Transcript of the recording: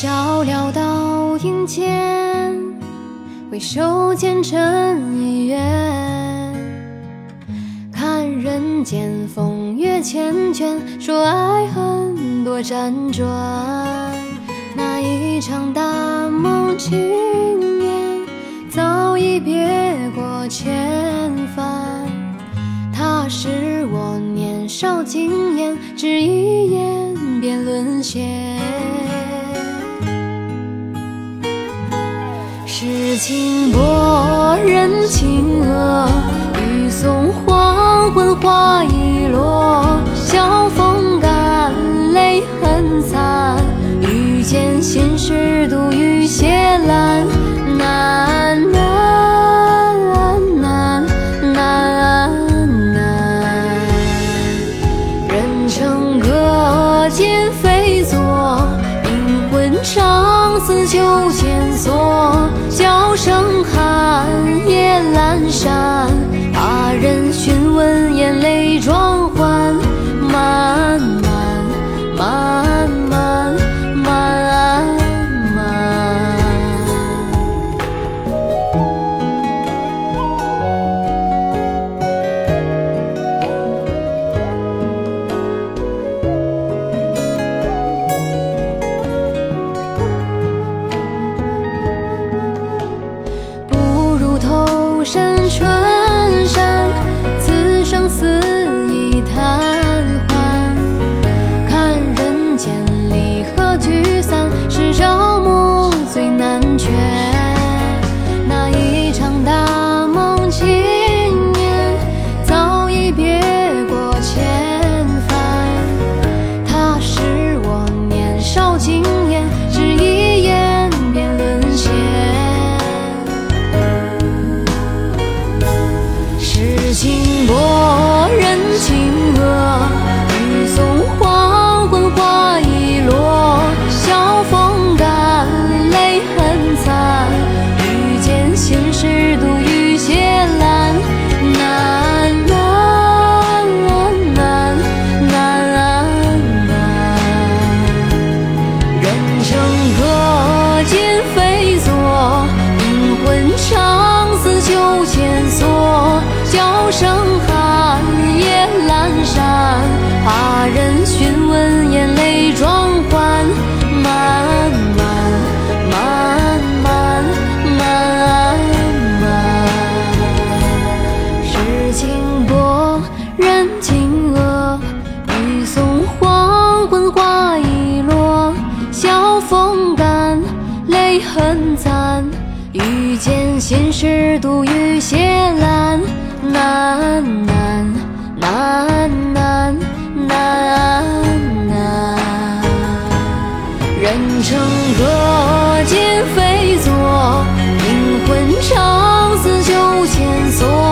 笑潦倒影间，回首前尘已远。看人间风月缱绻，说爱恨多辗转。那一场大梦惊艳，早已别过千帆。他是我年少经验，只一眼便沦陷。诗情薄，人情恶，欲送黄昏花易落。晓风干，泪痕残，欲笺心事独语斜阑。难难难难难，人成歌剑飞作，灵魂长似秋千索。离合聚散，是朝暮最难全。很惨遇见心事独语写阑难难难难难难人成各今非昨病魂常似旧千索